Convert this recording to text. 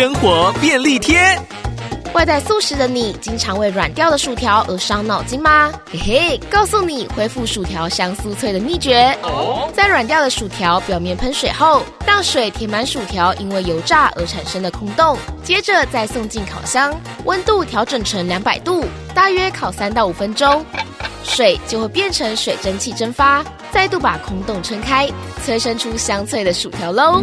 生活便利贴。外带素食的你经常为软掉的薯条而伤脑筋吗？嘿嘿告诉你恢复薯条香酥脆的秘诀。哦。在软掉的薯条表面喷水后让水填满薯条因为油炸而产生的空洞接着再送进烤箱温度调整成两百度大约烤三到五分钟。水就会变成水蒸气蒸发再度把空洞撑开催生出香脆的薯条喽。